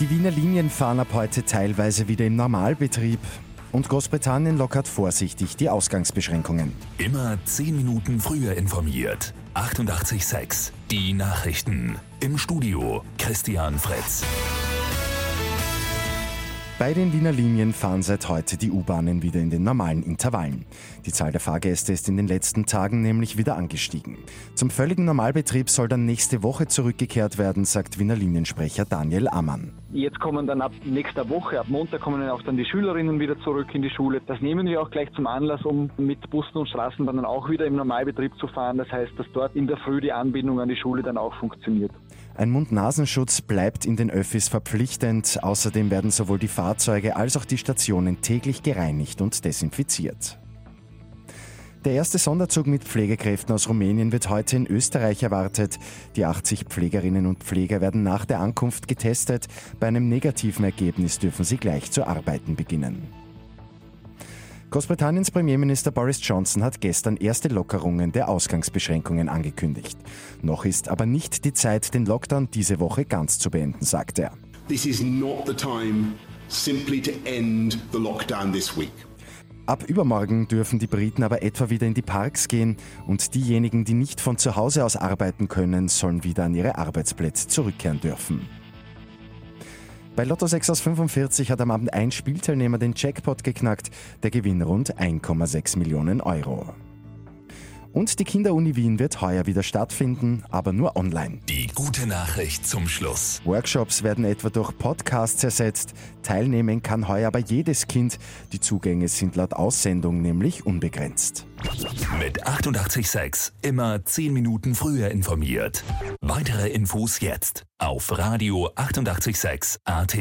Die Wiener Linien fahren ab heute teilweise wieder im Normalbetrieb. Und Großbritannien lockert vorsichtig die Ausgangsbeschränkungen. Immer 10 Minuten früher informiert. 88.6 Die Nachrichten. Im Studio Christian Fritz. Bei den Wiener Linien fahren seit heute die U-Bahnen wieder in den normalen Intervallen. Die Zahl der Fahrgäste ist in den letzten Tagen nämlich wieder angestiegen. Zum völligen Normalbetrieb soll dann nächste Woche zurückgekehrt werden, sagt Wiener Liniensprecher Daniel Ammann. Jetzt kommen dann ab nächster Woche, ab Montag kommen auch dann die Schülerinnen wieder zurück in die Schule. Das nehmen wir auch gleich zum Anlass, um mit Bussen und Straßenbahnen auch wieder im Normalbetrieb zu fahren. Das heißt, dass dort in der Früh die Anbindung an die Schule dann auch funktioniert. Ein Mund-Nasenschutz bleibt in den Öffis verpflichtend. Außerdem werden sowohl die Fahrzeuge als auch die Stationen täglich gereinigt und desinfiziert. Der erste Sonderzug mit Pflegekräften aus Rumänien wird heute in Österreich erwartet. Die 80 Pflegerinnen und Pfleger werden nach der Ankunft getestet. Bei einem negativen Ergebnis dürfen sie gleich zu arbeiten beginnen. Großbritanniens Premierminister Boris Johnson hat gestern erste Lockerungen der Ausgangsbeschränkungen angekündigt. Noch ist aber nicht die Zeit, den Lockdown diese Woche ganz zu beenden, sagt er. This is not the time simply to end the lockdown this week. Ab übermorgen dürfen die Briten aber etwa wieder in die Parks gehen und diejenigen, die nicht von zu Hause aus arbeiten können, sollen wieder an ihre Arbeitsplätze zurückkehren dürfen. Bei Lotto 6 aus 45 hat am Abend ein Spielteilnehmer den Jackpot geknackt, der Gewinn rund 1,6 Millionen Euro. Und die Kinderuni Wien wird heuer wieder stattfinden, aber nur online. Gute Nachricht zum Schluss. Workshops werden etwa durch Podcasts ersetzt. Teilnehmen kann heuer aber jedes Kind. Die Zugänge sind laut Aussendung nämlich unbegrenzt. Mit 886 immer 10 Minuten früher informiert. Weitere Infos jetzt auf Radio 886 AT.